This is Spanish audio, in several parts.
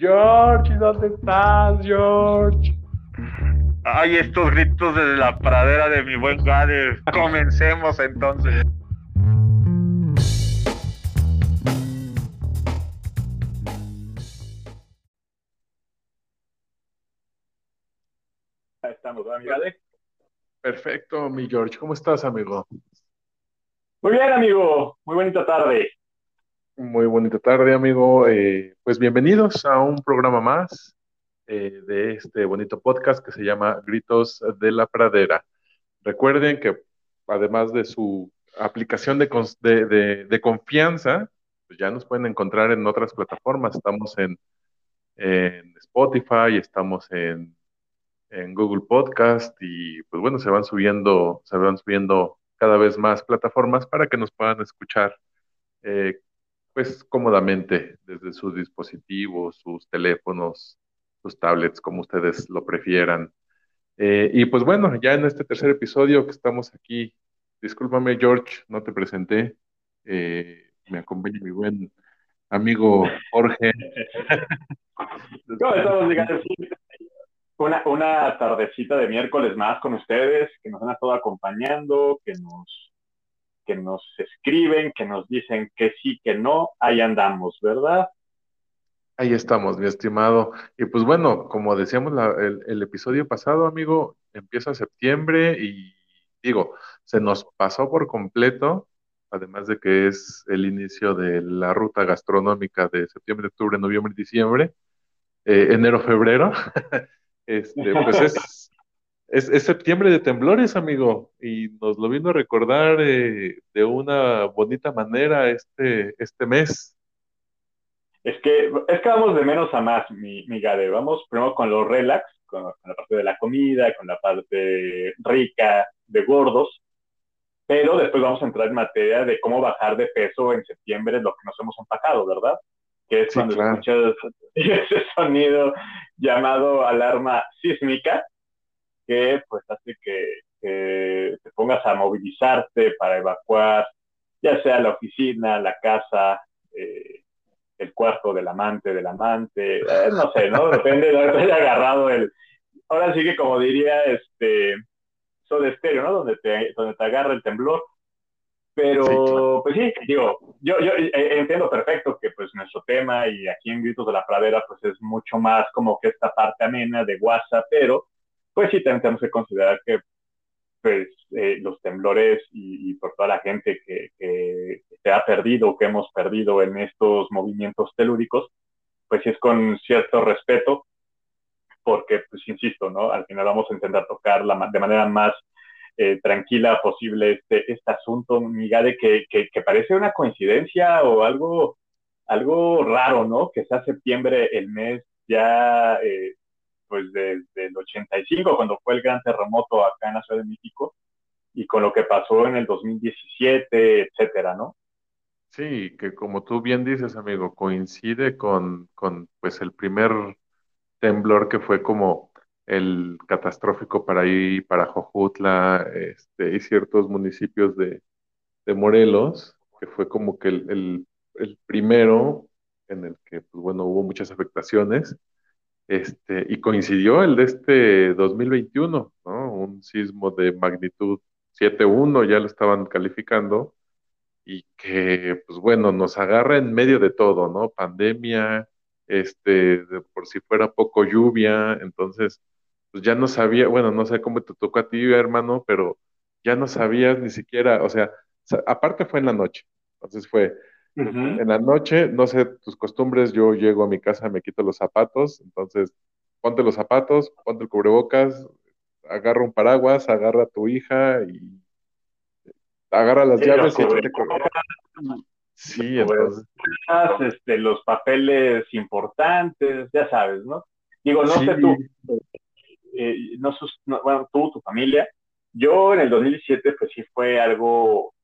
George, ¿dónde estás, George? Ay, estos gritos desde la pradera de mi buen Gade. Comencemos entonces. Ahí estamos, ¿verdad, mi Gade? Perfecto, mi George. ¿Cómo estás, amigo? Muy bien, amigo. Muy bonita tarde. Muy bonita tarde, amigo. Eh, pues bienvenidos a un programa más eh, de este bonito podcast que se llama Gritos de la Pradera. Recuerden que además de su aplicación de, de, confianza, pues ya nos pueden encontrar en otras plataformas. Estamos en, en Spotify, estamos en, en, Google Podcast y pues bueno, se van subiendo, se van subiendo cada vez más plataformas para que nos puedan escuchar eh, pues cómodamente desde sus dispositivos, sus teléfonos, sus tablets, como ustedes lo prefieran. Eh, y pues bueno, ya en este tercer episodio que estamos aquí, discúlpame George, no te presenté, eh, me acompaña mi buen amigo Jorge. ¿Cómo estamos, Una, una tardecita de miércoles más con ustedes, que nos han estado acompañando, que nos que nos escriben, que nos dicen que sí, que no, ahí andamos, ¿verdad? Ahí estamos, mi estimado. Y pues bueno, como decíamos el, episodio pasado, amigo, empieza septiembre y digo, se nos pasó por completo, además de que es el inicio de la ruta gastronómica de septiembre, octubre, noviembre, diciembre, eh, enero, febrero. este, pues es es, septiembre de temblores, amigo, y nos lo vino a recordar eh, de una bonita manera este, este mes. Es que, es que vamos de menos a más, mi, mi Gade. Vamos primero con los relax, con, la parte de la comida, con la parte rica de gordos, pero después vamos a entrar en materia de cómo bajar de peso en septiembre, lo que nos hemos empacado, ¿verdad? Que es cuando escuchas ese sonido llamado alarma sísmica que pues hace que, te pongas a movilizarte para evacuar, ya sea la oficina, la casa, eh, el cuarto del amante, del amante, eh, no sé, ¿no? Depende de haya agarrado el... Ahora sí que como diría, este, de estéreo, ¿no? Donde te, donde te agarra el temblor. Pero, pues sí, digo, yo, yo eh, entiendo perfecto que pues nuestro tema y aquí en Gritos de la Pradera pues es mucho más como que esta parte amena de WhatsApp, pero pues sí tenemos que considerar que pues, eh, los temblores y, por toda la gente que, se ha perdido, que hemos perdido en estos movimientos telúricos, pues sí es con cierto respeto, porque, pues insisto, ¿no? Al final vamos a intentar tocar la, de manera más eh, tranquila posible este, este asunto, Migade, que, que, parece una coincidencia o algo, algo raro, ¿no? Que sea septiembre el mes ya eh, pues desde el 85, cuando fue el gran terremoto acá en la Ciudad de México, y con lo que pasó en el 2017, etcétera, ¿no? Sí, que como tú bien dices, amigo, coincide con, con pues el primer temblor que fue como el catastrófico para ahí, para Jojutla, este, y ciertos municipios de, de Morelos, que fue como que el, el, el primero en el que, pues bueno, hubo muchas afectaciones este, y coincidió el de este 2021, ¿no? Un sismo de magnitud 7.1, ya lo estaban calificando, y que, pues bueno, nos agarra en medio de todo, ¿no? Pandemia, este, por si fuera poco lluvia, entonces, pues ya no sabía, bueno, no sé cómo te tocó a ti, hermano, pero ya no sabías ni siquiera, o sea aparte fue en la noche, entonces fue en la noche, no sé tus costumbres, yo llego a mi casa, me quito los zapatos, entonces ponte los zapatos, ponte el cubrebocas, agarra un paraguas, agarra a tu hija y agarra las llaves y échate Sí, entonces. Este, los papeles importantes, ya sabes, ¿no? Digo, no sé tú, eh, no, bueno, tú, tu familia. Yo en el 2017, pues sí fue algo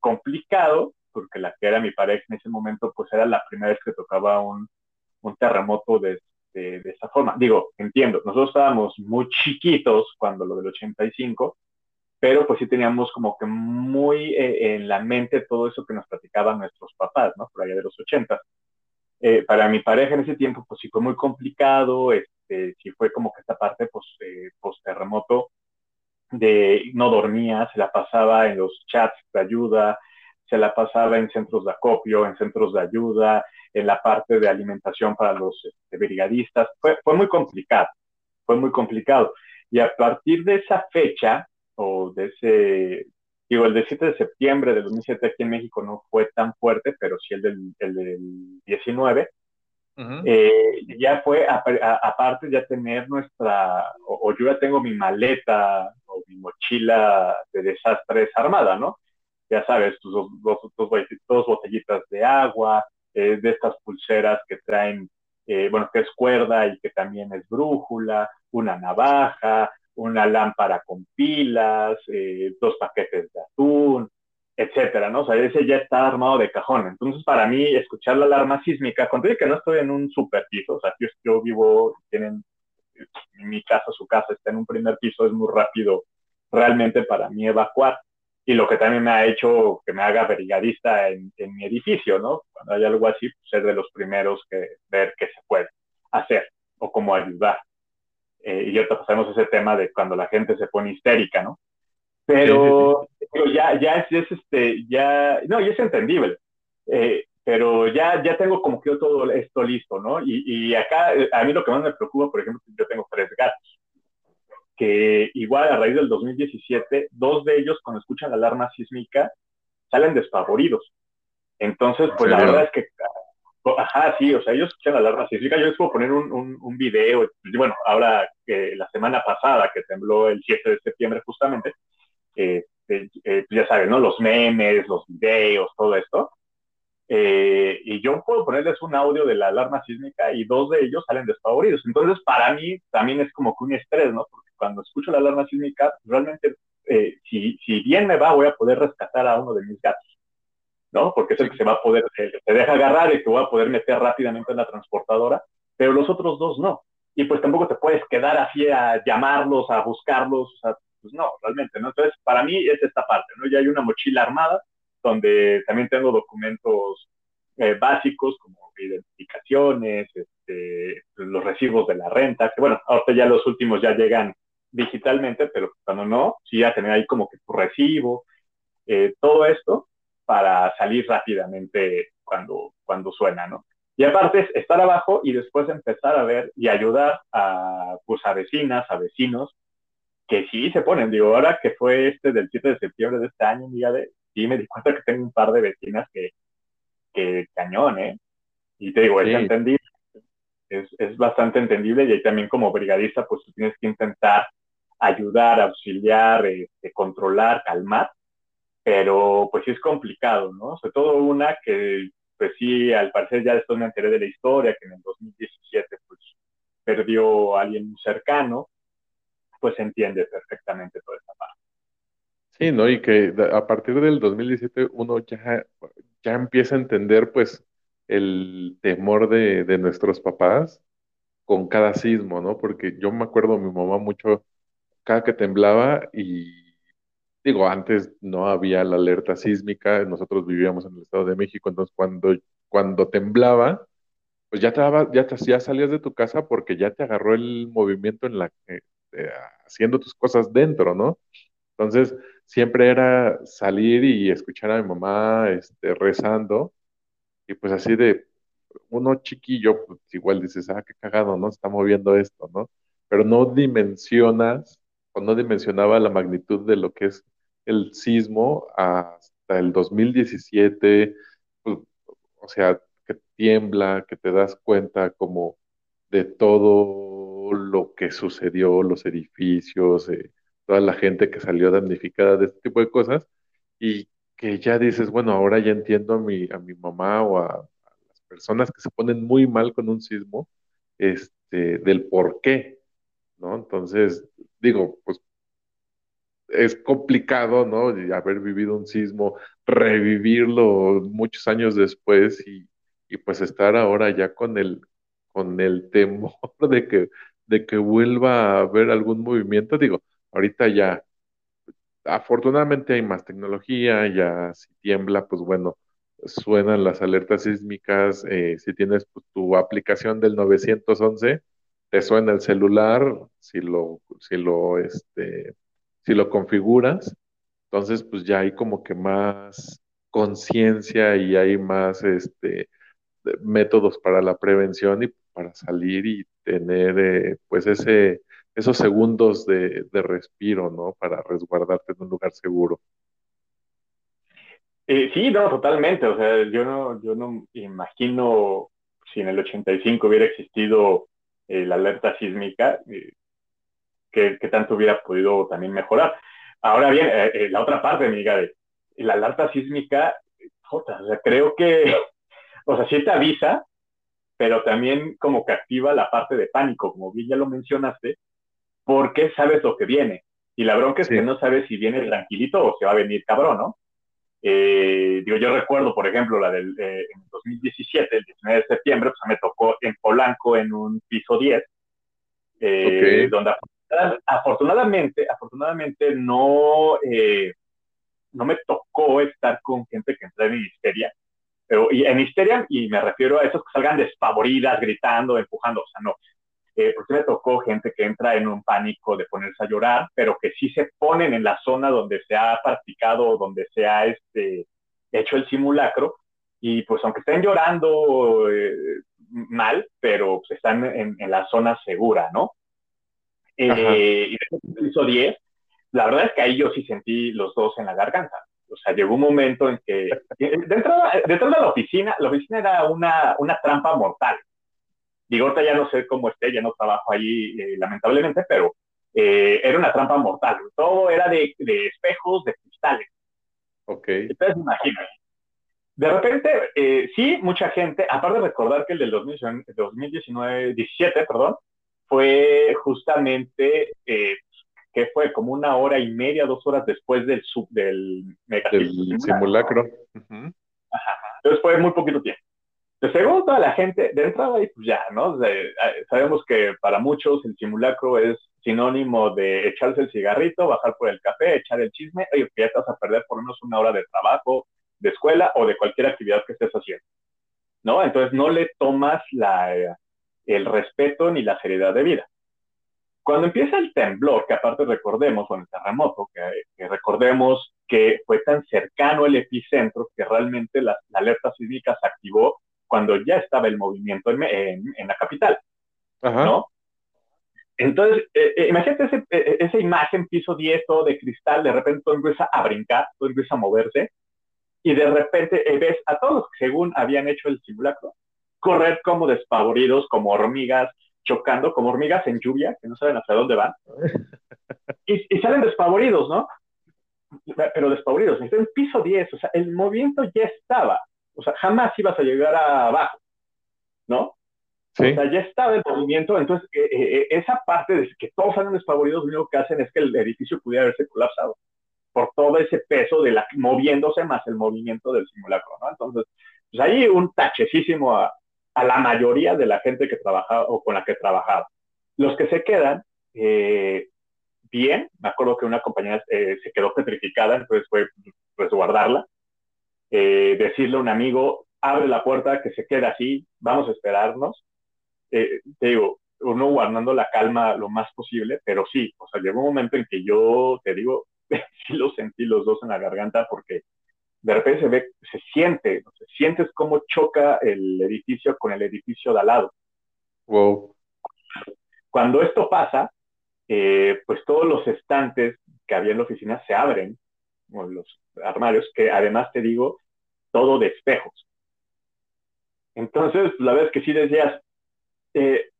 complicado, porque la que era mi pareja en ese momento, pues era la primera vez que tocaba un, un terremoto de, de, esa forma. Digo, entiendo, nosotros estábamos muy chiquitos cuando lo del 85, pero pues sí teníamos como que muy eh, en la mente todo eso que nos platicaban nuestros papás, ¿no? Por allá de los 80. Eh, para mi pareja en ese tiempo, pues sí fue muy complicado, este, sí fue como que esta parte pues, eh, post terremoto de no dormía, se la pasaba en los chats de ayuda, se la pasaba en centros de acopio, en centros de ayuda, en la parte de alimentación para los este, brigadistas. Fue, fue muy complicado, fue muy complicado. Y a partir de esa fecha, o de ese, digo, el del 7 de septiembre del 2007 aquí en México no fue tan fuerte, pero sí el del, el del 19, eh, ya fue, aparte ya tener nuestra, o, yo ya tengo mi maleta o mi mochila de desastres armada, ¿no? Ya sabes, tus dos, dos, botellitas de agua, eh, de estas pulseras que traen, eh, bueno, que es cuerda y que también es brújula, una navaja, una lámpara con pilas, dos paquetes de atún, etcétera, ¿no? O sea, ese ya está armado de cajón. Entonces, para mí, escuchar la alarma sísmica, cuando digo que no estoy en un super piso, o sea, yo, yo vivo, tienen, en mi casa, su casa está en un primer piso, es muy rápido realmente para mí evacuar. Y lo que también me ha hecho que me haga brigadista en, en mi edificio, ¿no? Cuando hay algo así, pues ser de los primeros que ver qué se puede hacer o cómo ayudar. Eh, y ahorita pasamos ese tema de cuando la gente se pone histérica, ¿no? Pero, ya, ya es, este, ya, no, y es entendible. Eh, pero ya, ya tengo como que todo esto listo, ¿no? Y, y, acá, eh, a mí lo que más me preocupa, por ejemplo, yo tengo tres gatos, que igual a raíz del 2017, dos de ellos cuando escuchan la alarma sísmica salen despavoridos. Entonces, pues la verdad es que, ajá, sí, o sea, ellos escuchan la alarma sísmica, yo les puedo poner un, un, un video, bueno, ahora que la semana pasada que tembló el 7 de septiembre justamente, eh, eh, pues ya saben, ¿no? Los memes, los videos, todo esto. Eh, y yo puedo ponerles un audio de la alarma sísmica y dos de ellos salen despavoridos. Entonces, para mí también es como que un estrés, ¿no? Porque cuando escucho la alarma sísmica, realmente, si, si bien me va, voy a poder rescatar a uno de mis gatos, ¿no? Porque es el que se va a poder, se deja agarrar y que voy a poder meter rápidamente en la transportadora, pero los otros dos no. Y pues tampoco te puedes quedar así a llamarlos, a buscarlos, o sea, pues no, realmente, ¿no? Entonces, para mí es esta parte, ¿no? Ya hay una mochila armada donde también tengo documentos eh, básicos como identificaciones, este, los recibos de la renta, que bueno, ahorita ya los últimos ya llegan digitalmente, pero cuando no, sí ya tener ahí como que tu recibo, eh, todo esto para salir rápidamente cuando, cuando suena, ¿no? Y aparte es estar abajo y después empezar a ver y ayudar a, pues, a vecinas, a vecinos, que sí se ponen. Digo, ahora que fue este del 7 de septiembre de este año, día de, sí me di cuenta que tengo un par de vecinas que, que cañón, ¿eh? Y te digo, es entendible, es, es, bastante entendible y ahí también como brigadista, pues tú tienes que intentar ayudar, auxiliar, este, controlar, calmar, pero pues sí es complicado, ¿no? Sobre todo una que, pues sí, al parecer ya después me enteré de la historia, que en el 2017, pues perdió a alguien cercano, pues entiende perfectamente toda esta. Sí, ¿no? Y que a partir del 2017 uno ya, ya empieza a entender pues el temor de, de nuestros papás con cada sismo, ¿no? Porque yo me acuerdo mi mamá mucho cada que temblaba y digo, antes no había la alerta sísmica, nosotros vivíamos en el Estado de México, entonces cuando, cuando temblaba, pues ya, te ya, te, ya salías de tu casa porque ya te agarró el movimiento en la, que este, haciendo tus cosas dentro, ¿no? Entonces, siempre era salir y escuchar a mi mamá este, rezando, y pues así de uno chiquillo, pues igual dices, ah, qué cagado, ¿no? Está moviendo esto, ¿no? Pero no dimensionas, o no dimensionaba la magnitud de lo que es el sismo hasta el 2017, pues, o sea, que tiembla, que te das cuenta como de todo lo que sucedió, los edificios, eh, toda la gente que salió damnificada de este tipo de cosas, y que ya dices, bueno, ahora ya entiendo a mi, a mi mamá o a, las personas que se ponen muy mal con un sismo, este, del por qué, ¿no? Entonces, digo, pues es complicado, ¿no? Haber vivido un sismo, revivirlo muchos años después y, y pues estar ahora ya con el, con el temor de que de que vuelva a haber algún movimiento. Digo, ahorita ya, afortunadamente hay más tecnología, ya si tiembla, pues bueno, suenan las alertas sísmicas, eh, si tienes pues, tu aplicación del 911, te suena el celular, si lo, si lo, este, si lo configuras, entonces pues ya hay como que más conciencia y hay más este, métodos para la prevención y para salir y tener eh, pues ese, esos segundos de, de respiro, ¿no? Para resguardarte en un lugar seguro. Eh, sí, no, totalmente. O sea, yo no, yo no imagino si en el 85 hubiera existido eh, la alerta sísmica, eh, que, tanto hubiera podido también mejorar. Ahora bien, la otra parte, Miguel, la alerta sísmica, o sea, creo que, o sea, sí te avisa, pero también como que activa la parte de pánico, como bien ya lo mencionaste, porque sabes lo que viene. Y la bronca es que no sabes si viene tranquilito o se va a venir cabrón, ¿no? Eh, digo, yo recuerdo, por ejemplo, la del eh, en 2017, el 19 de septiembre, pues me tocó en Polanco en un piso 10, eh, donde afortunadamente, afortunadamente no, no me tocó estar con gente que entra en histeria, pero y en histeria, y me refiero a esos que salgan despavoridas, gritando, empujando, o sea, no, eh, porque me tocó gente que entra en un pánico de ponerse a llorar, pero que sí se ponen en la zona donde se ha practicado o donde se ha este, hecho el simulacro, y pues aunque estén llorando eh, mal, pero pues, están en, la zona segura, ¿no? Eh, y hizo 10, la verdad es que ahí yo sí sentí los dos en la garganta. O sea, llegó un momento en que, dentro, dentro de la oficina, la oficina era una, una trampa mortal. Digo, ahorita ya no sé cómo esté, ya no trabajo ahí eh, lamentablemente, pero eh, era una trampa mortal. Todo era de, espejos, de cristales. Ok. Entonces, imagínate. De repente, eh, sí, mucha gente, aparte de recordar que el del 2019, 17, perdón, fue justamente, que fue como una hora y media, dos horas después del, sub, del, simulacro. Entonces fue muy poquito tiempo. De segundo, toda la gente, de entrada ahí, pues ya, ¿no? sabemos que para muchos el simulacro es sinónimo de echarse el cigarrito, bajar por el café, echar el chisme, oye, que ya te vas a perder por menos una hora de trabajo, de escuela o de cualquier actividad que estés haciendo, ¿no? Entonces no le tomas la, el respeto ni la seriedad de vida. Cuando empieza el temblor, que aparte recordemos, o el terremoto, que, recordemos que fue tan cercano el epicentro que realmente la, la alerta sísmica se activó cuando ya estaba el movimiento en, en, la capital, ¿no? Entonces, eh, eh, imagínate ese, eh, esa imagen, piso 10, todo de cristal, de repente todo empieza a brincar, todo empieza a moverse, y de repente ves a todos según habían hecho el simulacro, correr como despavoridos, como hormigas, chocando, como hormigas en lluvia, que no saben hacia dónde van, y, salen despavoridos, ¿no? Pero despavoridos, en piso 10, o sea, el movimiento ya estaba, o sea, jamás ibas a llegar a abajo, ¿no? Sí. O sea, ya estaba el movimiento, entonces eh, eh, eh, esa parte de que todos salen desfavoridos, lo único que hacen es que el edificio pudiera haberse colapsado por todo ese peso de la moviéndose más el movimiento del simulacro, ¿no? Entonces, pues ahí un tachecísimo a, a la mayoría de la gente que trabajaba o con la que trabajaba. Los que se quedan, bien, me acuerdo que una compañera se quedó petrificada, entonces fue resguardarla. Eh, decirle a un amigo, abre la puerta, que se quede así, vamos a esperarnos. Eh, te digo, uno guardando la calma lo más posible, pero sí, o sea, llegó un momento en que yo, te digo, sí lo sentí los dos en la garganta porque de repente se ve, se siente, se sientes cómo choca el edificio con el edificio de al lado. Wow. Cuando esto pasa, eh, pues todos los estantes que había en la oficina se abren, los armarios, que además te digo, todo de espejos. Entonces, la vez que sí decías, eh,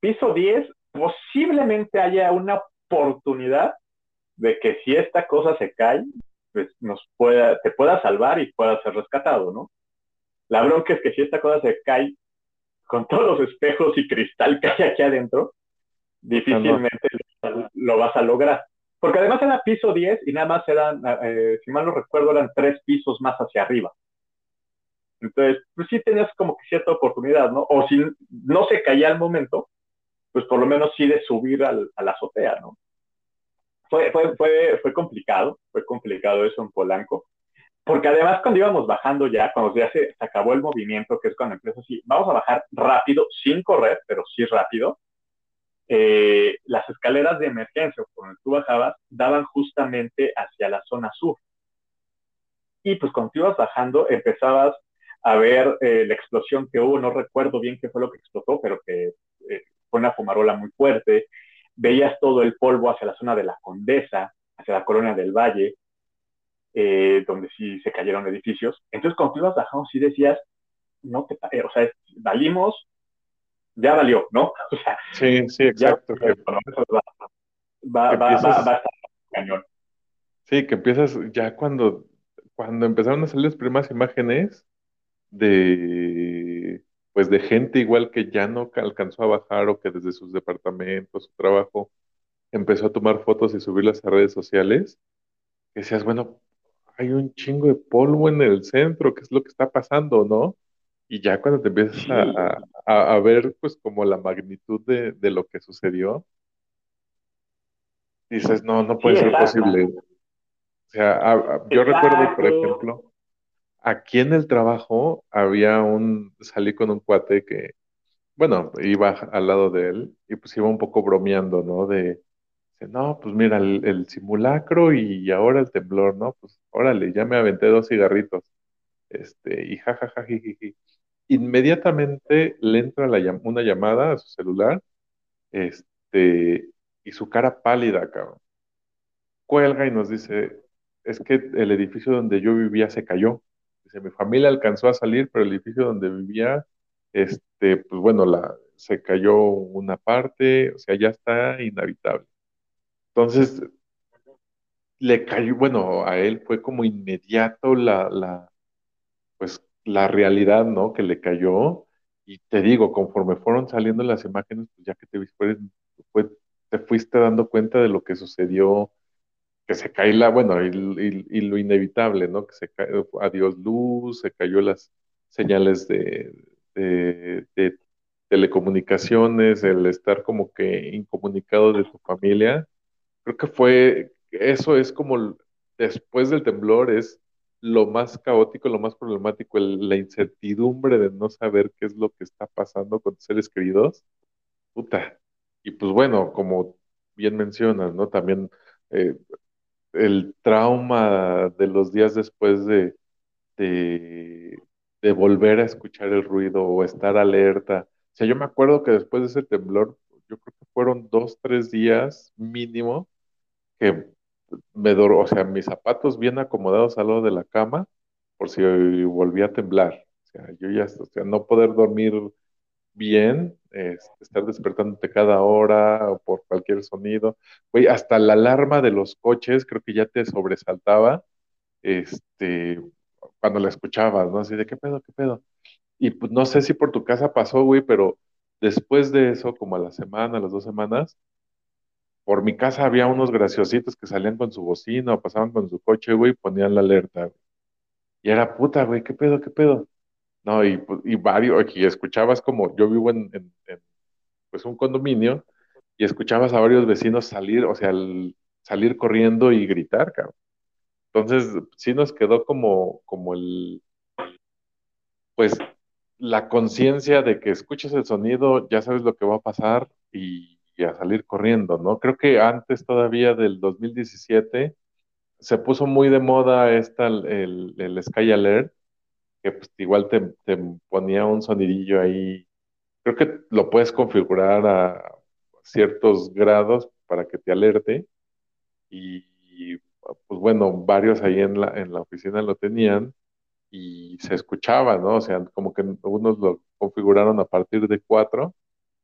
piso 10, posiblemente haya una oportunidad de que si esta cosa se cae, pues nos pueda, te pueda salvar y pueda ser rescatado, ¿no? La bronca es que si esta cosa se cae con todos los espejos y cristal que hay aquí adentro, difícilmente lo vas a lograr. Porque además era piso 10 y nada más eran, eh, si mal no recuerdo, eran tres pisos más hacia arriba. Entonces, pues sí tenías como que cierta oportunidad, ¿no? O si no se caía al momento, pues por lo menos sí de subir al, a la azotea, ¿no? Fue, fue, fue, fue complicado, fue complicado eso en Polanco, porque además cuando íbamos bajando ya, cuando ya se, acabó el movimiento, que es cuando empieza así, vamos a bajar rápido, sin correr, pero sí rápido, eh, las escaleras de emergencia por donde tú bajabas daban justamente hacia la zona sur. Y pues cuando bajando, empezabas a ver eh, la explosión que hubo, no recuerdo bien qué fue lo que explotó, pero que eh, fue una fumarola muy fuerte. Veías todo el polvo hacia la zona de la Condesa, hacia la colonia del Valle, eh, donde sí se cayeron edificios. Entonces, cuando ibas bajando, sí decías, no o sea, valimos, ya valió, ¿no? O sea, sí, sí, exacto. va, va, va, va, a estar cañón. Sí, que empiezas ya cuando, cuando empezaron a salir las primeras imágenes de pues de gente igual que ya no alcanzó a bajar o que desde sus departamentos, su trabajo, empezó a tomar fotos y subirlas a redes sociales, que decías, bueno, hay un chingo de polvo en el centro, ¿qué es lo que está pasando, no? Y ya cuando te empiezas a, ver, pues, como la magnitud de, lo que sucedió, dices, no, no puede ser posible. O sea, yo recuerdo, por ejemplo, aquí en el trabajo había un, salí con un cuate que, bueno, iba al lado de él y pues iba un poco bromeando, ¿no? De, no, pues mira, el, simulacro y ahora el temblor, ¿no? Pues órale, ya me aventé dos cigarritos. Este, y jajaja, Inmediatamente le entra una llamada a su celular, este, y su cara pálida, cabrón. Cuelga y nos dice, es que el edificio donde yo vivía se cayó. Dice, mi familia alcanzó a salir, pero el edificio donde vivía, este, pues bueno, la, se cayó una parte, o sea, ya está inhabitable. Entonces, le cayó, bueno, a él fue como inmediato la, la realidad, ¿no? Que le cayó. Y te digo, conforme fueron saliendo las imágenes, pues ya que te, fue, te fuiste dando cuenta de lo que sucedió que se cae la, bueno, y, lo inevitable, ¿no? Que se cae, adiós luz, se cayó las señales de, telecomunicaciones, el estar como que incomunicado de tu familia. Creo que fue, eso es como después del temblor, es lo más caótico, lo más problemático, la incertidumbre de no saber qué es lo que está pasando con tus seres queridos. Puta. Y pues bueno, como bien mencionas, ¿no? También eh, el trauma de los días después de, de, volver a escuchar el ruido o estar alerta. O sea, yo me acuerdo que después de ese temblor, yo creo que fueron dos, tres días mínimo que me o sea, mis zapatos bien acomodados al lado de la cama por si volvía a temblar. O sea, yo ya, o sea, no poder dormir bien, estar despertándote cada hora o por cualquier sonido. Güey, hasta la alarma de los coches creo que ya te sobresaltaba este, cuando la escuchabas, ¿no? Así de, ¿qué pedo, qué pedo? Y pues no sé si por tu casa pasó, güey, pero después de eso, como a la semana, a las dos semanas, por mi casa había unos graciositos que salían con su bocina o pasaban con su coche, güey, y ponían la alerta. Y era puta, güey, ¿qué pedo, qué pedo? No, y, pues, varios, y escuchabas como, yo vivo en, pues un condominio, y escuchabas a varios vecinos salir, o sea, salir corriendo y gritar, cabrón. Entonces, sí nos quedó como, como el, pues, la conciencia de que escuchas el sonido, ya sabes lo que va a pasar y, a salir corriendo, ¿no? Creo que antes todavía del 2017 se puso muy de moda esta, el, el Sky Alert, que pues igual te, ponía un sonidillo ahí. Creo que lo puedes configurar a ciertos grados para que te alerte. Y, pues bueno, varios ahí en la, en la oficina lo tenían y se escuchaba, ¿no? O sea, como que unos lo configuraron a partir de cuatro,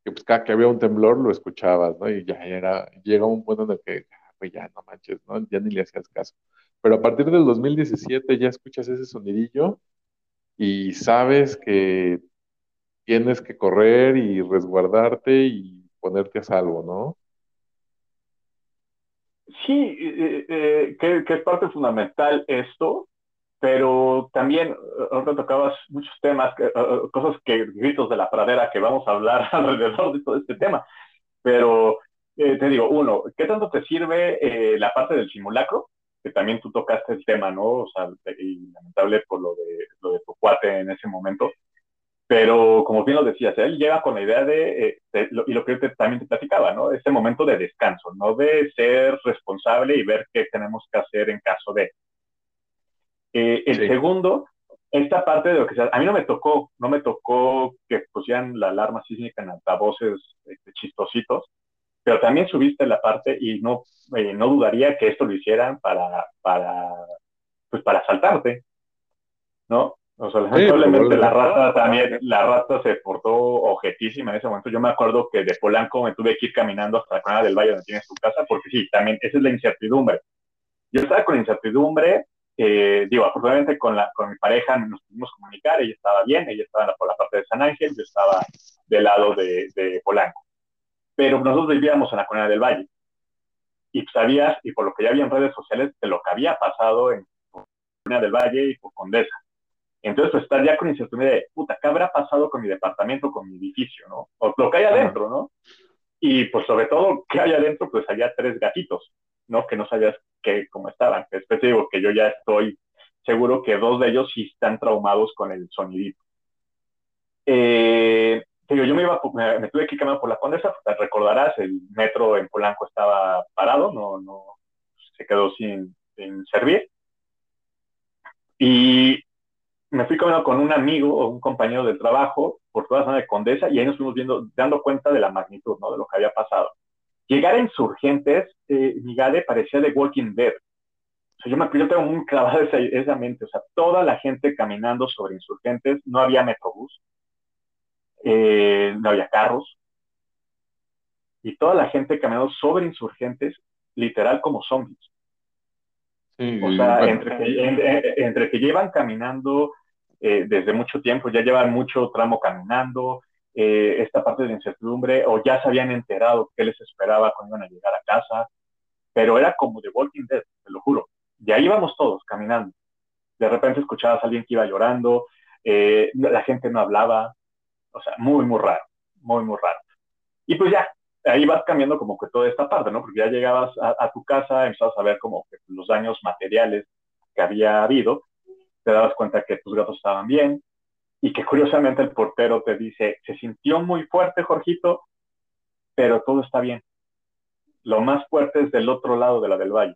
que pues cada que había un temblor lo escuchabas, ¿no? Y ya era, llega un punto en el que, pues ya no manches, ¿no? Ya ni le hacías caso. Pero a partir del 2017 ya escuchas ese sonidillo y sabes que tienes que correr y resguardarte y ponerte a salvo, ¿no? Sí, eh, que, es parte fundamental esto, pero también ahora tocabas muchos temas, cosas que, gritos de la pradera que vamos a hablar alrededor de todo este tema, pero eh, te digo, uno, ¿qué tanto te sirve la parte del simulacro? que también tú tocaste el tema, ¿no? O sea, y lamentable por lo de, lo de tu cuate en ese momento. Pero como bien lo decías, él llega con la idea de, eh, y lo que yo también te platicaba, ¿no? Ese momento de descanso, no de ser responsable y ver qué tenemos que hacer en caso de. Eh, el segundo, esta parte de lo que sea, a mí no me tocó, no me tocó que pusieran la alarma sísmica en altavoces este, chistositos, pero también subiste la parte y no, eh, no dudaría que esto lo hicieran para, para, pues para asaltarte, ¿no? O sea, lamentablemente la rata también, la rata se portó objetísima en ese momento. Yo me acuerdo que de Polanco me tuve que ir caminando hasta la Canal del Valle donde tienes tu casa, porque sí, también esa es la incertidumbre. Yo estaba con incertidumbre, eh, digo, afortunadamente con, la, con mi pareja nos pudimos comunicar, ella estaba bien, ella estaba por la parte de San Ángel, yo estaba del lado de, de Polanco. Pero nosotros vivíamos en la Comunidad del Valle. Y sabías, y por lo que ya había en redes sociales, de lo que había pasado en Comunidad del Valle y por Condesa entonces, pues estar ya con incertidumbre de, puta, ¿qué habrá pasado con mi departamento, con mi edificio, no? O lo que hay adentro, ¿no? Y pues sobre todo, ¿qué hay adentro? Pues había tres gatitos, ¿no? Que no sabías qué, cómo estaban. Después te digo que yo ya estoy seguro que dos de ellos sí están traumados con el sonidito. Eh, digo, yo me, iba, me, tuve que ir por la Condesa, recordarás, el metro en Polanco estaba parado, no, no, se quedó sin, sin servir. Y me fui caminando con un amigo o un compañero del trabajo por toda la zona de Condesa y ahí nos fuimos viendo, dando cuenta de la magnitud, ¿no? De lo que había pasado. Llegar a Insurgentes, eh, parecía de Walking Dead. O sea, yo, me, yo tengo muy clavada esa, esa mente, o sea, toda la gente caminando sobre Insurgentes, no había metrobús, eh, no había carros, y toda la gente caminando sobre Insurgentes, literal como zombies. o sea, entre, que, entre que llevan caminando eh, desde mucho tiempo, ya llevan mucho tramo caminando, eh, esta parte de incertidumbre, o ya se habían enterado qué les esperaba cuando iban a llegar a casa, pero era como de Walking Dead, te lo juro. Y ahí íbamos todos caminando. De repente escuchabas a alguien que iba llorando, eh, la gente no hablaba, o sea, muy, muy raro, muy, muy raro. Y pues ya, ahí vas cambiando como que toda esta parte, ¿no? Porque ya llegabas a, a tu casa, empezabas a ver como que los daños materiales que había habido, te dabas cuenta que tus gatos estaban bien y que curiosamente el portero te dice, se sintió muy fuerte, Jorgito, pero todo está bien. Lo más fuerte es del otro lado de la del valle.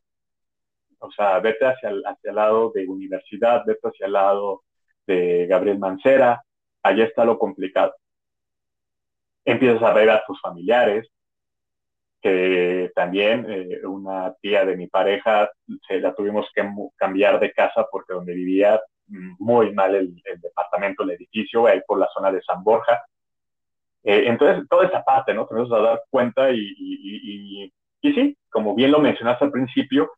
O sea, vete hacia el, hacia el lado de universidad, vete hacia el lado de Gabriel Mancera, allá está lo complicado. Empiezas a ver a tus familiares, que también eh, una tía de mi pareja se la tuvimos que cambiar de casa porque donde vivía muy mal el, departamento, el edificio, ahí por la zona de San Borja. Eh, entonces, toda esa parte, ¿no? Tenemos a dar cuenta y, y, y, y, sí, como bien lo mencionaste al principio,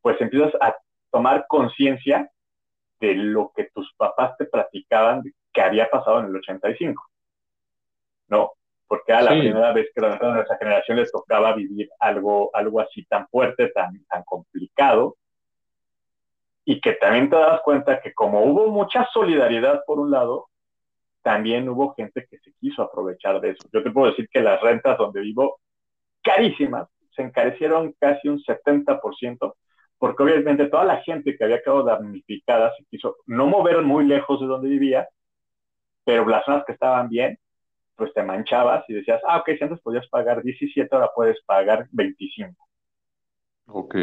pues empiezas a tomar conciencia de lo que tus papás te platicaban que había pasado en el 85. ¿No? porque era la primera vez que a nuestra generación les tocaba vivir algo, algo así tan fuerte, tan, tan complicado, y que también te das cuenta que como hubo mucha solidaridad por un lado, también hubo gente que se quiso aprovechar de eso. Yo te puedo decir que las rentas donde vivo, carísimas, se encarecieron casi un 70%, porque obviamente toda la gente que había quedado damnificada se quiso no mover muy lejos de donde vivía, pero las zonas que estaban bien, pues te manchabas y decías, ah, ok, si antes podías pagar 17, ahora puedes pagar 25. Ok.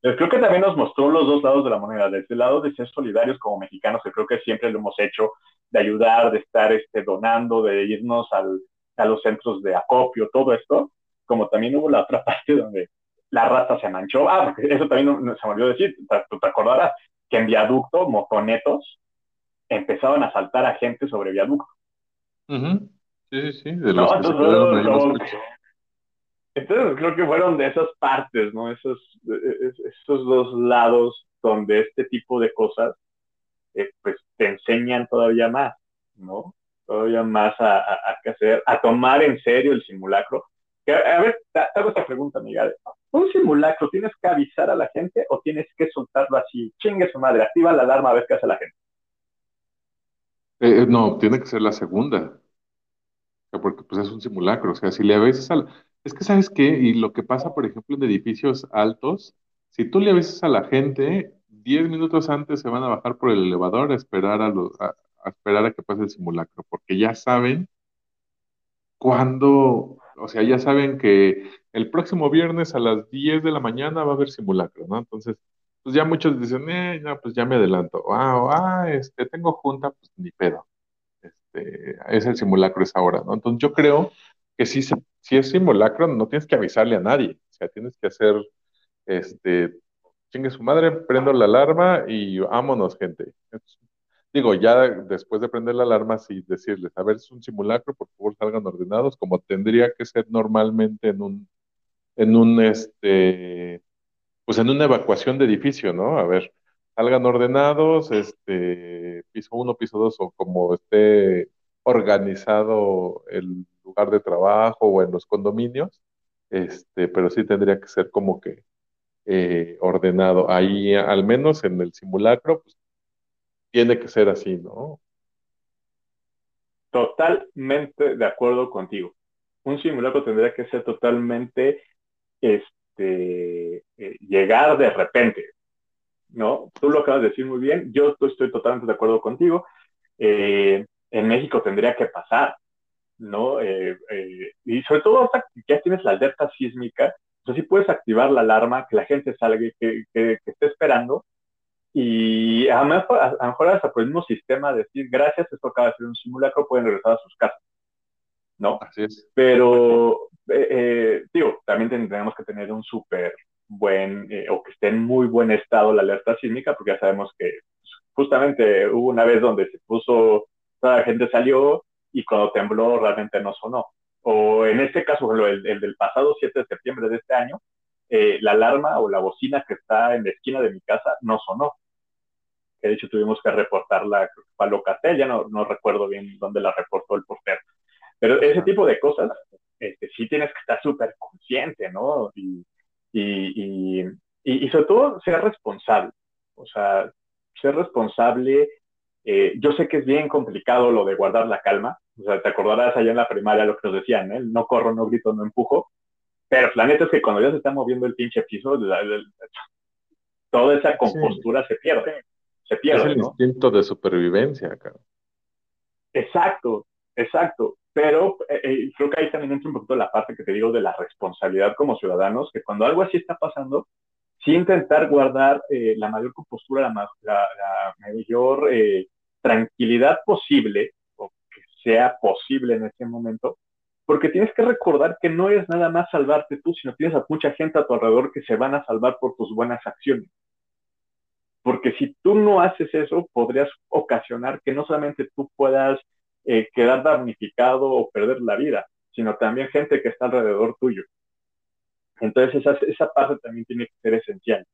Creo que también nos mostró los dos lados de la moneda, desde el lado de ser solidarios como mexicanos, que creo que siempre lo hemos hecho, de ayudar, de estar este, donando, de irnos al, a los centros de acopio, todo esto, como también hubo la otra parte donde la rata se manchó. Ah, porque eso también no, se me olvidó decir, tú te acordarás, que en viaducto, motonetos empezaban a saltar a gente sobre viaducto. Sí, sí, sí, de los que entonces, entonces creo que fueron de esas partes, ¿no? Esos, esos dos lados donde este tipo de cosas, eh, pues te enseñan todavía más, ¿no? Todavía más a, qué hacer, a tomar en serio el simulacro. A, ver, te hago esta pregunta, amiga. ¿Un simulacro tienes que avisar a la gente o tienes que soltarlo así? Chingue su madre, activa la alarma a ver qué hace la gente. Eh, eh, no, tiene que ser la segunda. porque pues es un simulacro. O sea, si le avisas al... Es que, ¿sabes qué? Y lo que pasa, por ejemplo, en edificios altos, Si tú le avisas a la gente, 10 minutos antes se van a bajar por el elevador a esperar a, a esperar a que pase el simulacro, porque ya saben cuándo, o sea, ya saben que el próximo viernes a las 10 de la mañana va a haber simulacro, ¿no? Entonces, pues ya muchos dicen, eh, ya, pues ya me adelanto. Ah, ah, este, tengo junta, pues ni pedo. Este, es el simulacro esa hora, ¿no? Entonces yo creo que si, si es simulacro, no tienes que avisarle a nadie. O sea, tienes que hacer, este, chingue su madre, prendo la alarma y vámonos, gente. Digo, ya después de prender la alarma, sí decirles, a ver, es un simulacro, por favor salgan ordenados, como tendría que ser normalmente en un, en un, este, pues en una evacuación de edificio, ¿no? A ver, salgan ordenados, este, piso uno, piso dos, o como esté organizado el lugar de trabajo o en los condominios, este, pero sí tendría que ser como que eh, ordenado. Ahí, al menos en el simulacro, pues tiene que ser así, ¿no? Totalmente de acuerdo contigo. Un simulacro tendría que ser totalmente este, eh, llegar de repente, ¿no? Tú lo acabas de decir muy bien, yo estoy totalmente de acuerdo contigo. Eh, en México tendría que pasar, ¿no? Eh, eh, y sobre todo hasta que ya tienes la alerta sísmica, entonces sí puedes activar la alarma, que la gente salga, que, que, que esté esperando, y a lo mejor, a mejor hasta por el mismo sistema decir, gracias, esto acaba de ser un simulacro, pueden regresar a sus casas, ¿no? Así es. Pero, eh, eh, digo, también tenemos que tener un súper buen, eh, o que esté en muy buen estado la alerta sísmica, porque ya sabemos que pues, justamente hubo una vez donde se puso, toda la gente salió y cuando tembló realmente no sonó. O en este caso, el, el del pasado 7 de septiembre de este año, eh, la alarma o la bocina que está en la esquina de mi casa no sonó. De hecho tuvimos que reportarla a Locatel, ya no, no recuerdo bien dónde la reportó el portero. Pero ese tipo de cosas, este, sí tienes que estar súper consciente, ¿no? Y, y, y, y, sobre todo ser responsable. O sea, ser responsable. Eh, yo sé que es bien complicado lo de guardar la calma. O sea, te acordarás allá en la primaria lo que nos decían, ¿eh? No corro, no grito, no empujo. Pero la neta es que cuando ya se está moviendo el pinche piso, la, la, la, toda esa compostura sí. se pierde. Se pierde. Es el ¿no? instinto de supervivencia, cabrón. Exacto, exacto. Pero eh, creo que ahí también entra un poquito la parte que te digo de la responsabilidad como ciudadanos, que cuando algo así está pasando, sí intentar guardar eh, la mayor compostura, la, la, la mayor eh, tranquilidad posible, o que sea posible en ese momento, porque tienes que recordar que no es nada más salvarte tú, sino tienes a mucha gente a tu alrededor que se van a salvar por tus buenas acciones. Porque si tú no haces eso, podrías ocasionar que no solamente tú puedas eh, quedar damnificado o perder la vida, sino también gente que está alrededor tuyo. Entonces esa, esa parte también tiene que ser esencial,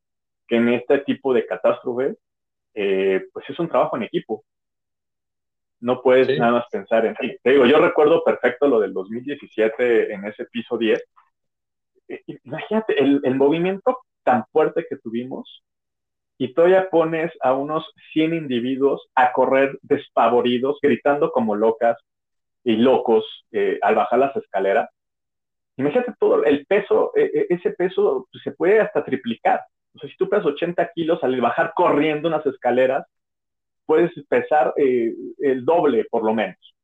que en este tipo de catástrofe, eh, pues es un trabajo en equipo. No puedes sí. nada más pensar en ti. Te digo, yo recuerdo perfecto lo del 2017 en ese piso 10. Imagínate el, el movimiento tan fuerte que tuvimos y todavía pones a unos 100 individuos a correr despavoridos, gritando como locas y locos eh, al bajar las escaleras. Imagínate todo el peso, eh, ese peso pues, se puede hasta triplicar. O sea, si tú pesas 80 kilos al bajar corriendo unas escaleras, puedes pesar eh, el doble por lo menos,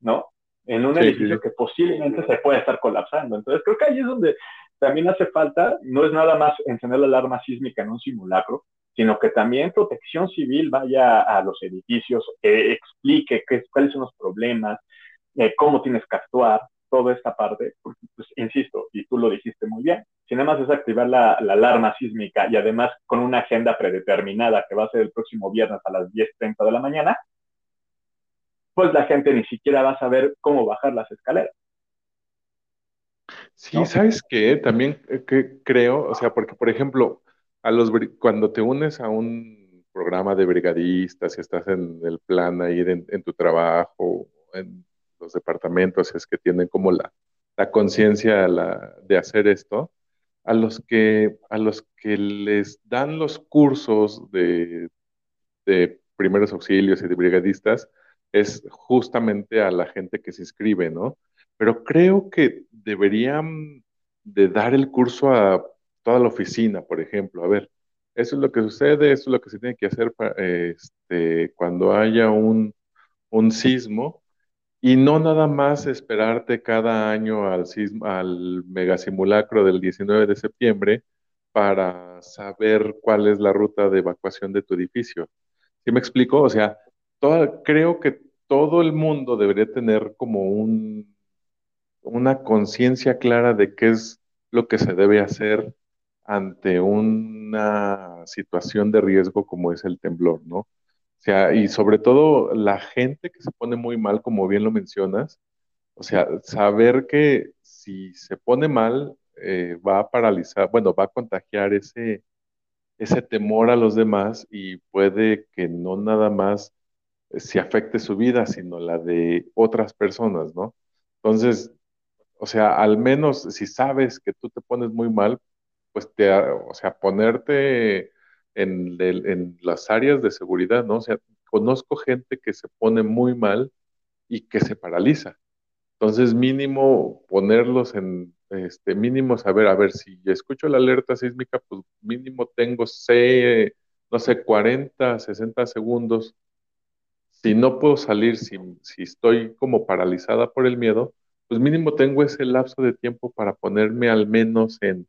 ¿no? En un sí, edificio sí. que posiblemente se puede estar colapsando. Entonces creo que ahí es donde también hace falta, no es nada más encender la alarma sísmica en un simulacro, sino que también protección civil vaya a los edificios, eh, explique qué, cuáles son los problemas, eh, cómo tienes que actuar, toda esta parte, porque, pues, insisto, y tú lo dijiste muy bien, si nada más es activar la, la, alarma sísmica y además con una agenda predeterminada que va a ser el próximo viernes a las 10.30 de la mañana, pues la gente ni siquiera va a saber cómo bajar las escaleras. Sí, ¿no? ¿sabes qué? También que creo, o sea, porque por ejemplo, a los cuando te unes a un programa de brigadistas y estás en el plan ahí de, en tu trabajo, en los departamentos, es que tienen como la, la conciencia de hacer esto, a los que a los que les dan los cursos de, de primeros auxilios y de brigadistas es justamente a la gente que se inscribe, ¿no? Pero creo que deberían de dar el curso a toda la oficina, por ejemplo. A ver, eso es lo que sucede, eso es lo que se tiene que hacer este, cuando haya un, un sismo y no nada más esperarte cada año al, al megasimulacro del 19 de septiembre para saber cuál es la ruta de evacuación de tu edificio. ¿Sí me explico? O sea, creo que todo el mundo debería tener como un, una conciencia clara de qué es lo que se debe hacer ante una situación de riesgo como es el temblor, ¿no? Sea, y sobre todo la gente que se pone muy mal, como bien lo mencionas, o sea, saber que si se pone mal, eh, va a paralizar, bueno, va a contagiar ese, ese temor a los demás y puede que no nada más se afecte su vida, sino la de otras personas, ¿no? Entonces, o sea, al menos si sabes que tú te pones muy mal, pues te, o sea, ponerte en, en las áreas de seguridad, ¿no? O sea, conozco gente que se pone muy mal y que se paraliza. Entonces, mínimo ponerlos en, este, mínimo saber, a ver, si escucho la alerta sísmica, pues mínimo tengo, sé, no sé, 40, 60 segundos. Si no puedo salir, si, si estoy como paralizada por el miedo, pues mínimo tengo ese lapso de tiempo para ponerme al menos en,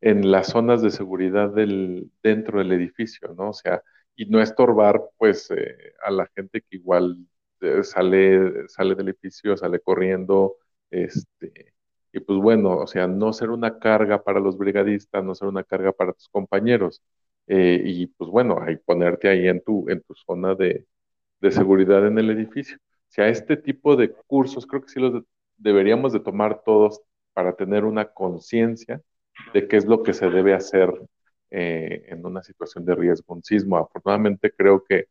en las zonas de seguridad del, dentro del edificio, ¿no? O sea, y no estorbar pues eh, a la gente que igual eh, sale, sale del edificio, sale corriendo, este, y pues bueno, o sea, no ser una carga para los brigadistas, no ser una carga para tus compañeros, eh, y pues bueno, ahí ponerte ahí en tu, en tu zona de, de seguridad en el edificio. O sea, este tipo de cursos creo que sí los deberíamos de tomar todos para tener una conciencia de qué es lo que se debe hacer eh, en una situación de riesgo, un sismo. Afortunadamente creo que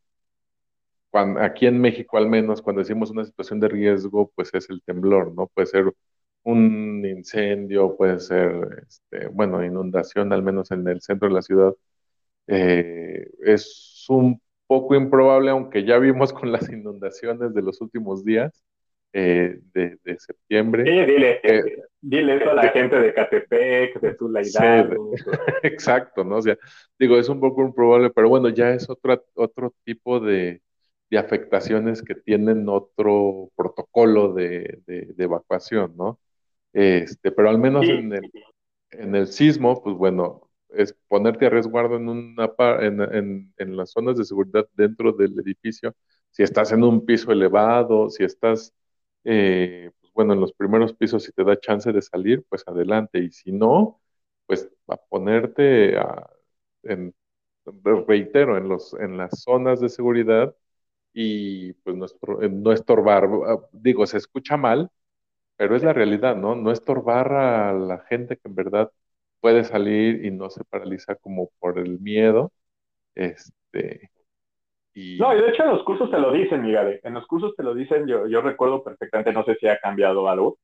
aquí en México al menos, cuando decimos una situación de riesgo, pues es el temblor, ¿no? Puede ser un incendio, puede ser, este, bueno, inundación, al menos en el centro de la ciudad. Eh, es un poco improbable, aunque ya vimos con las inundaciones de los últimos días, eh, de, septiembre. dile, eh, dile eso a la gente de Catepec, de Tula Hidalgo. exacto, ¿no? O sea, digo, es un poco improbable, pero bueno, ya es otro, otro tipo de, de afectaciones que tienen otro protocolo de, de, evacuación, ¿no? Este, pero al menos en, el, en el sismo, pues bueno, es ponerte a resguardo en, una, en, en, en las zonas de seguridad dentro del edificio, si estás en un piso elevado, si estás eh, pues bueno, en los primeros pisos si te da chance de salir, pues adelante, y si no, pues a ponerte, a, en, reitero, en, los, en las zonas de seguridad y pues no, estorbar, ah, digo, se escucha mal, pero es la realidad, ¿no? No estorbar a la gente que en verdad puede salir y no se paraliza como por el miedo, este, no, y de hecho en los cursos te lo dicen, Miguel. En los cursos te lo dicen, yo, yo recuerdo perfectamente, no sé si ha cambiado algo,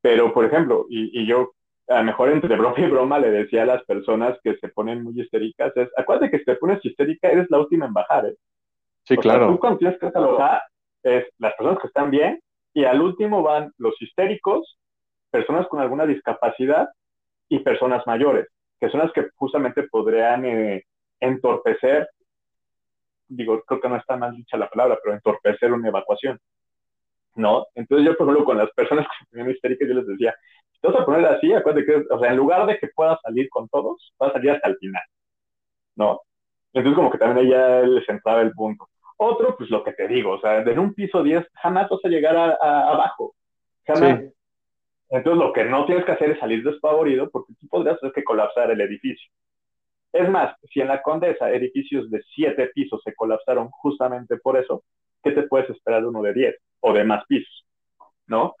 pero por ejemplo, y, y yo a lo mejor entre broma y broma le decía a las personas que se ponen muy histéricas, es, acuérdate que si te pones histérica, eres la última en bajar, ¿eh? Sí, claro. tú cuando tienes que desalojar, es las personas que están bien, y al último van los histéricos, personas con alguna discapacidad y personas mayores, que son las que justamente podrían eh, entorpecer digo, creo que no está mal dicha la palabra, pero entorpecer una evacuación, ¿no? Entonces yo, por ejemplo, con las personas que se ponían histéricas, yo les decía, si te vas a poner así, acuérdate que, o sea, en lugar de que puedas salir con todos, vas a salir hasta el final, ¿no? Entonces como que también ella les entraba el punto. Otro, pues lo que te digo, o sea, en un piso 10 jamás vas a llegar a, abajo, jamás. Entonces lo que no tienes que hacer es salir despavorido porque tú podrías hacer que colapsar el edificio. Es más, si en la Condesa edificios de siete pisos se colapsaron justamente por eso, ¿qué te puedes esperar de uno de diez o de más pisos? ¿No?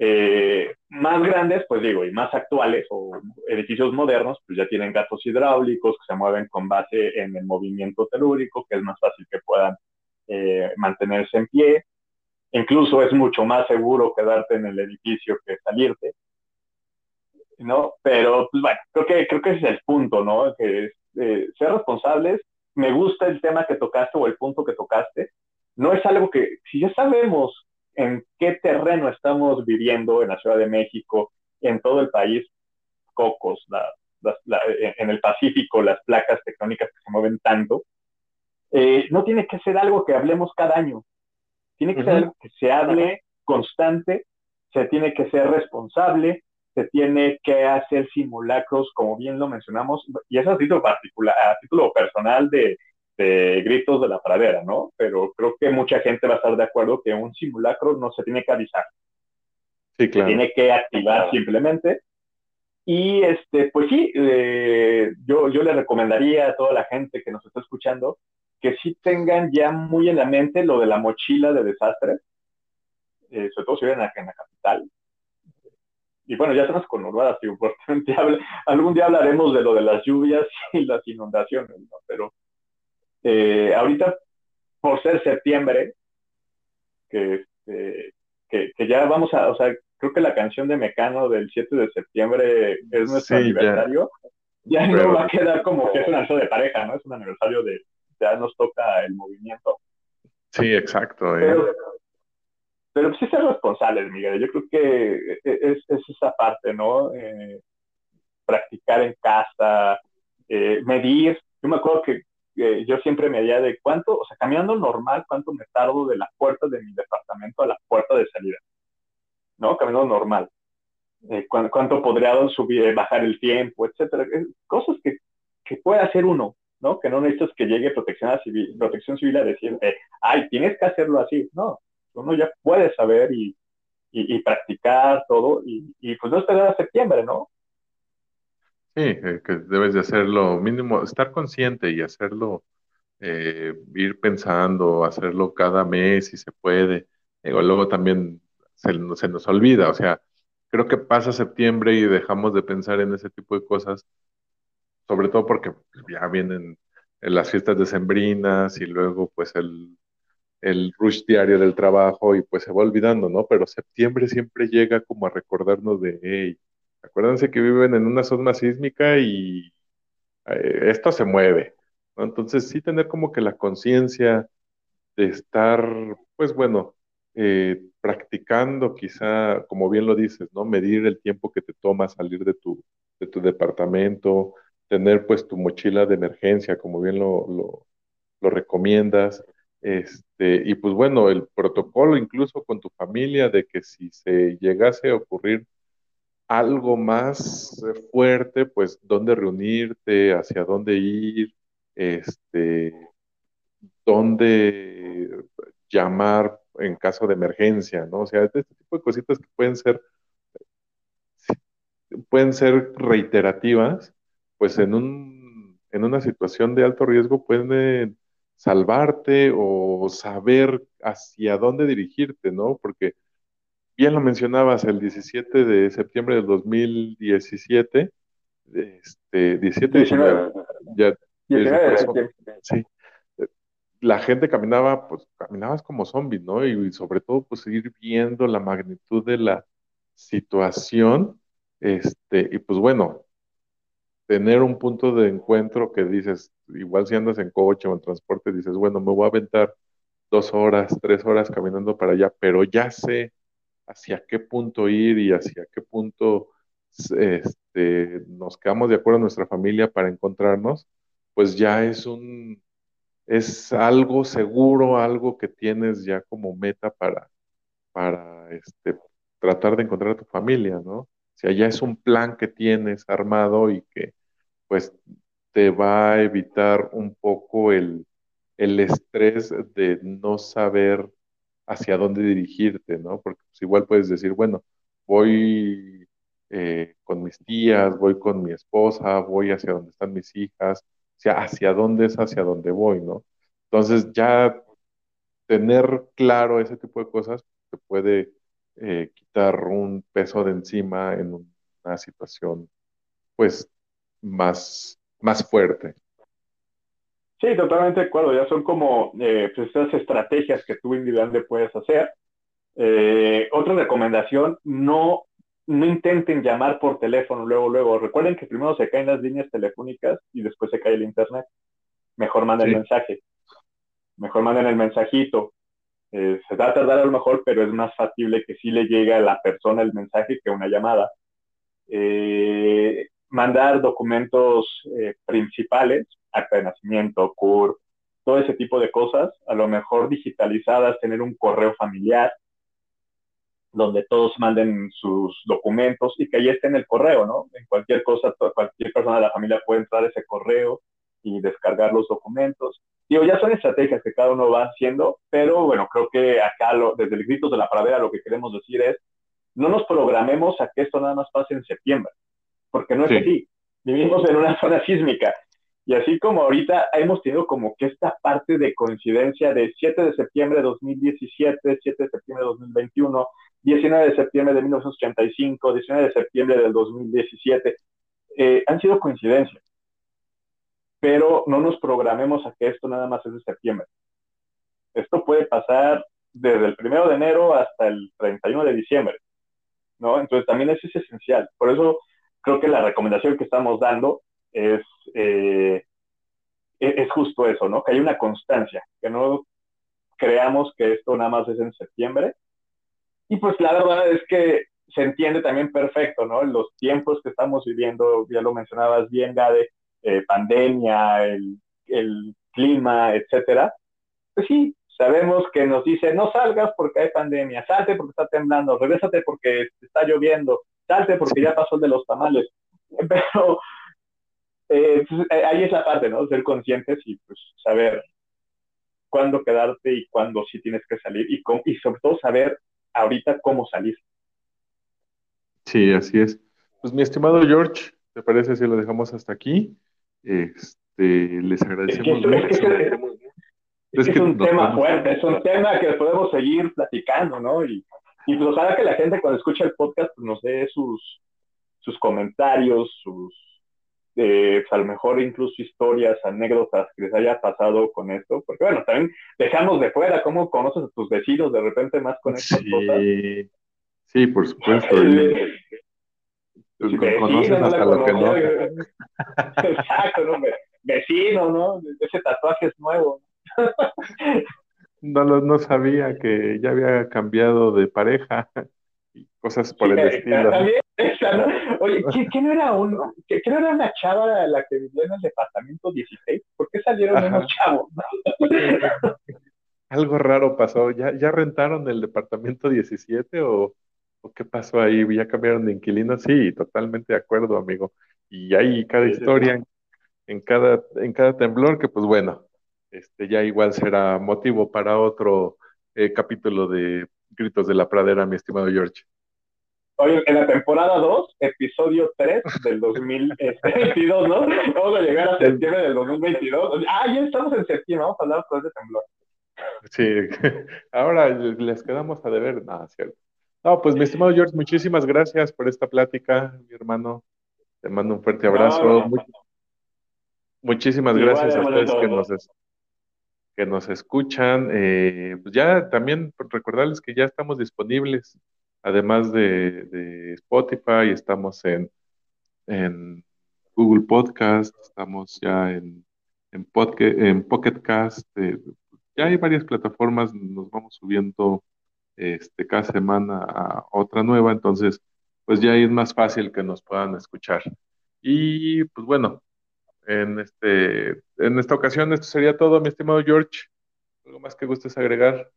Eh, más grandes, pues digo, y más actuales o edificios modernos, pues ya tienen gatos hidráulicos que se mueven con base en el movimiento telúrico, que es más fácil que puedan eh, mantenerse en pie. Incluso es mucho más seguro quedarte en el edificio que salirte. ¿No? Pero, pues bueno, creo que, creo que ese es el punto, ¿no? Que es eh, ser responsables. Me gusta el tema que tocaste o el punto que tocaste. No es algo que, si ya sabemos en qué terreno estamos viviendo en la Ciudad de México, en todo el país, cocos, la en el Pacífico las placas tectónicas que se mueven tanto, eh, no tiene que ser algo que hablemos cada año, tiene que ser algo que se hable constante, se tiene que ser responsable, se tiene que hacer simulacros, como bien lo mencionamos, y eso a título particular, a título personal de, de gritos de la pradera, ¿no? Pero creo que mucha gente va a estar de acuerdo que un simulacro no se tiene que avisar. Sí, claro. Se tiene que activar simplemente. Y este, pues sí, eh, yo, yo le recomendaría a toda la gente que nos está escuchando que sí tengan ya muy en la mente lo de la mochila de desastre, eh, sobre todo si viven en la capital. Y bueno, ya con conurbadas, y importante, algún día hablaremos de lo de las lluvias y las inundaciones, ¿no? Pero eh, ahorita, por ser septiembre, que, este, que, que, ya vamos a, o sea, creo que la canción de Mecano del 7 de septiembre es nuestro aniversario. Ya, no va a quedar como que es un aniversario de pareja, ¿no? Es un aniversario de, ya nos toca el movimiento. Sí, exacto. Eh. Pero, pero sí ser responsables, Miguel. Yo creo que es, es esa parte, ¿no? Eh, practicar en casa, eh, medir. Yo me acuerdo que yo siempre medía de cuánto, o sea, caminando normal, cuánto me tardo de la puerta de mi departamento a la puerta de salida, ¿no? Caminando normal. Eh, cuánto, podría subir, bajar el tiempo, etcétera. Cosas que, que puede hacer uno, ¿no? Que no necesitas que llegue protección civil, protección civil a decir, ay, tienes que hacerlo así. No, uno ya puede saber y, y, practicar todo y, pues no esperar a septiembre, ¿no? Sí, eh, que debes de hacerlo mínimo, estar consciente y hacerlo, eh, ir pensando, hacerlo cada mes si se puede. luego también se, se, nos olvida, o sea, creo que pasa septiembre y dejamos de pensar en ese tipo de cosas, sobre todo porque ya vienen las fiestas decembrinas y luego pues el, el rush diario del trabajo y pues se va olvidando, ¿no? Pero septiembre siempre llega como a recordarnos de, hey, Acuérdense que viven en una zona sísmica y eh, esto se mueve. ¿no? Entonces, sí tener como que la conciencia de estar, pues bueno, eh, practicando quizá, como bien lo dices, ¿no? Medir el tiempo que te toma salir de tu, de tu departamento, tener pues tu mochila de emergencia, como bien lo, lo, lo recomiendas. Este, y pues bueno, el protocolo incluso con tu familia de que si se llegase a ocurrir algo más eh, fuerte, pues dónde reunirte, hacia dónde ir, este, dónde llamar en caso de emergencia, ¿no? O sea, este tipo de cositas que pueden ser, pueden ser reiterativas, pues en un, en una situación de alto riesgo pueden salvarte o saber hacia dónde dirigirte, ¿no? Porque bien lo mencionabas, el 17 de septiembre del 2017, este, 17 19, ya, sí, la gente caminaba, pues caminabas como zombies, ¿no? Y, sobre todo, pues ir viendo la magnitud de la situación, este, y pues bueno, tener un punto de encuentro que dices, igual si andas en coche o en transporte, dices, bueno, me voy a aventar dos horas, tres horas caminando para allá, pero ya sé hacia qué punto ir y hacia qué punto este, nos quedamos de acuerdo en nuestra familia para encontrarnos, pues ya es un, es algo seguro, algo que tienes ya como meta para, para este, tratar de encontrar a tu familia, ¿no? O sea, ya es un plan que tienes armado y que pues te va a evitar un poco el, el estrés de no saber hacia dónde dirigirte, ¿no? Porque pues, igual puedes decir, bueno, voy eh, con mis tías, voy con mi esposa, voy hacia donde están mis hijas, o sea, hacia dónde es hacia dónde voy, ¿no? Entonces ya tener claro ese tipo de cosas te puede eh, quitar un peso de encima en una situación, pues, más, más fuerte. Sí, totalmente de acuerdo. Ya son como eh, pues estas estrategias que tú individualmente puedes hacer. Eh, otra recomendación, no, no intenten llamar por teléfono luego, luego. Recuerden que primero se caen las líneas telefónicas y después se cae el internet. Mejor manden el mensaje. Mejor manden el mensajito. Eh, se va a tardar a lo mejor, pero es más factible que sí le llegue a la persona el mensaje que una llamada. Mandar documentos eh, principales, acta de nacimiento, CUR, todo ese tipo de cosas, a lo mejor digitalizadas, tener un correo familiar donde todos manden sus documentos y que ahí esté en el correo, ¿no? En cualquier cosa, cualquier persona de la familia puede entrar a ese correo y descargar los documentos. Digo, ya son estrategias que cada uno va haciendo, pero bueno, creo que acá lo, desde el grito de la pradera lo que queremos decir es, no nos programemos a que esto nada más pase en septiembre, porque no es así. Vivimos en una zona sísmica y así como ahorita hemos tenido como que esta parte de coincidencia de 7 de septiembre de 2017, 7 de septiembre de 2021, 19 de septiembre de 1985, 19 de septiembre del 2017, eh, han sido coincidencias pero no nos programemos a que esto nada más es de septiembre. Esto puede pasar desde el primero de enero hasta el 31 de diciembre, ¿no? Entonces también eso es esencial. Por eso creo que la recomendación que estamos dando es, eh, e-, es justo eso, ¿no? Que hay una constancia, que no creamos que esto nada más es en septiembre. Y pues la verdad es que se entiende también perfecto, ¿no? Los tiempos que estamos viviendo, ya lo mencionabas bien, Gade, eh, pandemia, el, el clima, etcétera, pues sí, sabemos que nos dice, no salgas porque hay pandemia, salte porque está temblando, regrésate porque está lloviendo, salte porque ya pasó el de los tamales. Pero eh, pues, eh, ahí es la parte, ¿no? Ser conscientes y pues saber cuándo quedarte y cuándo sí tienes que salir y, y sobre todo saber ahorita cómo salir. Sí, así es. Pues mi estimado George, ¿te parece si lo dejamos hasta aquí? Este, les agradecemos mucho. Es, un tema fuerte, es un tema que podemos seguir platicando, ¿no? Y, y pues ojalá que la gente cuando escucha el podcast pues, nos dé sus, sus comentarios, sus, eh, pues, a lo mejor incluso historias, anécdotas que les haya pasado con esto, porque bueno, también dejamos de fuera cómo conoces a tus vecinos de repente más con estas sí, cosas. Sí, por supuesto. Pues conocen hasta lo que no. Exacto, ¿no? Vecino, ¿no? Ese tatuaje es nuevo. no, no sabía que ya había cambiado de pareja y cosas por el estilo. También, ¿no? Oye, ¿qué, no era uno? ¿Qué, no era una chava la que vivía en el departamento 16? ¿Por qué salieron unos chavos? Algo raro pasó. ¿Ya, ¿Ya rentaron el departamento 17 o, ¿O qué pasó ahí? ¿Ya cambiaron de inquilino? Sí, totalmente de acuerdo, amigo. Y hay cada historia En, cada, en cada temblor que, pues bueno, este ya igual será motivo para otro eh, capítulo de Gritos de la Pradera, mi estimado George. Oye, en la temporada 2, episodio 3 del 2022, ¿no? Vamos a llegar a septiembre del 2022. Ah, ya estamos en septiembre, vamos a hablar después de temblor. Sí, ahora les quedamos a deber, nada, cierto. No, pues mi estimado George, muchísimas gracias por esta plática, mi hermano. Te mando un fuerte abrazo. muchísimas gracias a ustedes que nos, que nos escuchan. Eh, pues ya también recordarles que ya estamos disponibles, además de, Spotify, estamos en, en Google Podcast, estamos ya en, en, en Pocket Cast. Eh, ya hay varias plataformas, nos vamos subiendo este, cada semana a otra nueva, entonces pues ya es más fácil que nos puedan escuchar. Y pues bueno, en, este, en esta ocasión esto sería todo, mi estimado George. ¿Algo más que gustes agregar?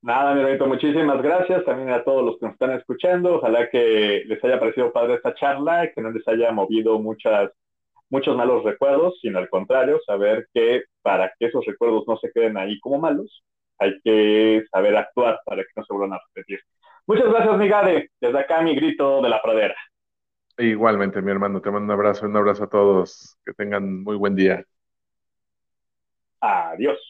Nada, mi Benito, muchísimas gracias también a todos los que nos están escuchando. Ojalá que les haya parecido padre esta charla, que no les haya movido muchas, muchos malos recuerdos, sino al contrario, saber que para que esos recuerdos no se queden ahí como malos, hay que saber actuar para que no se vuelvan a repetir. Muchas gracias, mi Gade. Desde acá mi grito de la pradera. Igualmente, mi hermano, te mando un abrazo, un abrazo a todos. Que tengan muy buen día. Adiós.